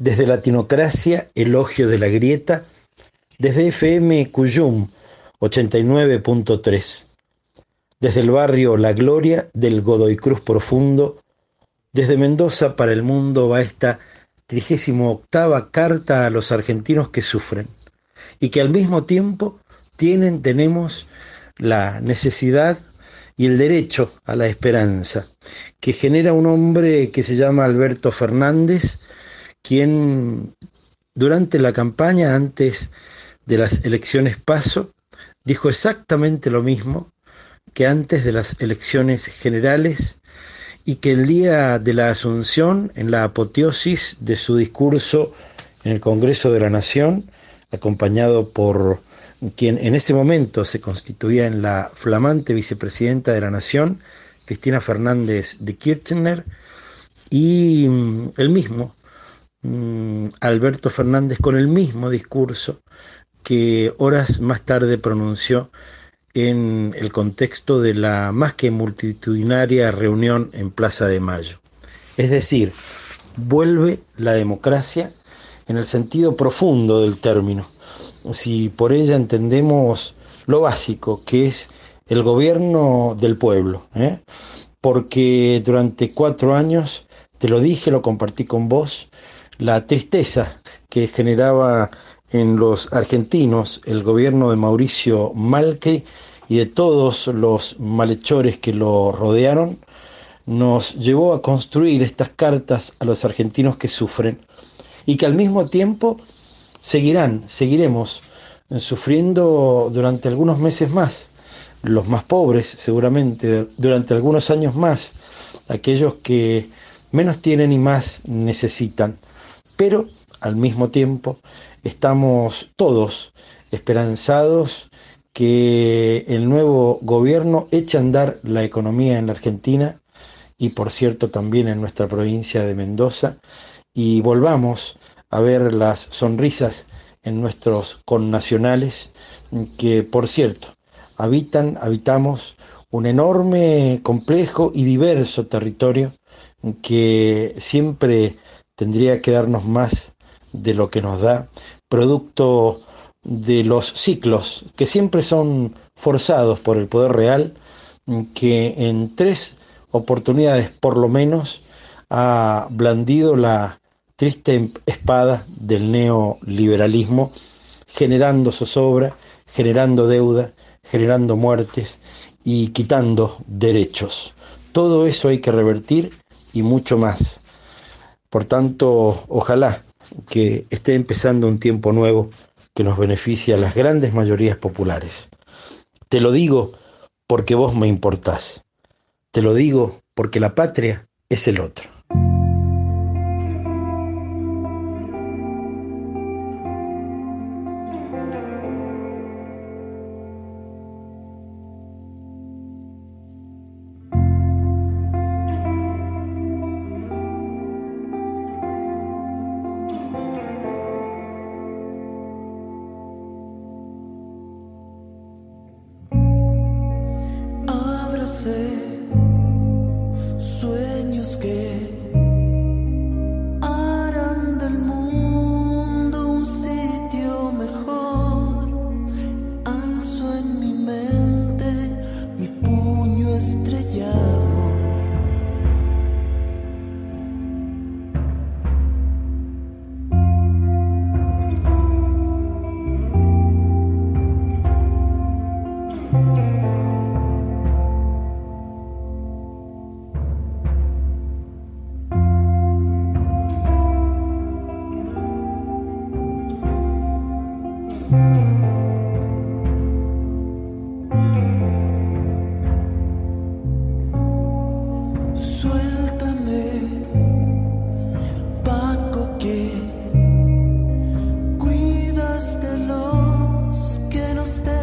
desde Latinocracia, Elogio de la Grieta, desde FM Cuyum 89.3, desde el barrio La Gloria del Godoy Cruz Profundo, desde Mendoza para el mundo va esta 38 carta a los argentinos que sufren y que al mismo tiempo tienen, tenemos la necesidad y el derecho a la esperanza, que genera un hombre que se llama Alberto Fernández, quien durante la campaña, antes de las elecciones paso, dijo exactamente lo mismo que antes de las elecciones generales y que el día de la Asunción, en la apoteosis de su discurso en el Congreso de la Nación, acompañado por quien en ese momento se constituía en la flamante vicepresidenta de la Nación, Cristina Fernández de Kirchner, y mm, el mismo, Alberto Fernández, con el mismo discurso que horas más tarde pronunció en el contexto de la más que multitudinaria reunión en Plaza de Mayo. Es decir, vuelve la democracia en el sentido profundo del término, si por ella entendemos lo básico, que es el gobierno del pueblo, ¿eh? porque durante cuatro años, te lo dije, lo compartí con vos, la tristeza que generaba en los argentinos el gobierno de Mauricio Malcri y de todos los malhechores que lo rodearon, nos llevó a construir estas cartas a los argentinos que sufren y que al mismo tiempo seguirán, seguiremos sufriendo durante algunos meses más, los más pobres seguramente, durante algunos años más, aquellos que menos tienen y más necesitan. Pero al mismo tiempo estamos todos esperanzados que el nuevo gobierno eche a andar la economía en la Argentina y por cierto también en nuestra provincia de Mendoza y volvamos a ver las sonrisas en nuestros connacionales que por cierto habitan, habitamos un enorme, complejo y diverso territorio que siempre tendría que darnos más de lo que nos da, producto de los ciclos que siempre son forzados por el poder real, que en tres oportunidades por lo menos ha blandido la triste espada del neoliberalismo, generando zozobra, generando deuda, generando muertes y quitando derechos. Todo eso hay que revertir y mucho más. Por tanto, ojalá que esté empezando un tiempo nuevo que nos beneficie a las grandes mayorías populares. Te lo digo porque vos me importás. Te lo digo porque la patria es el otro. Say stay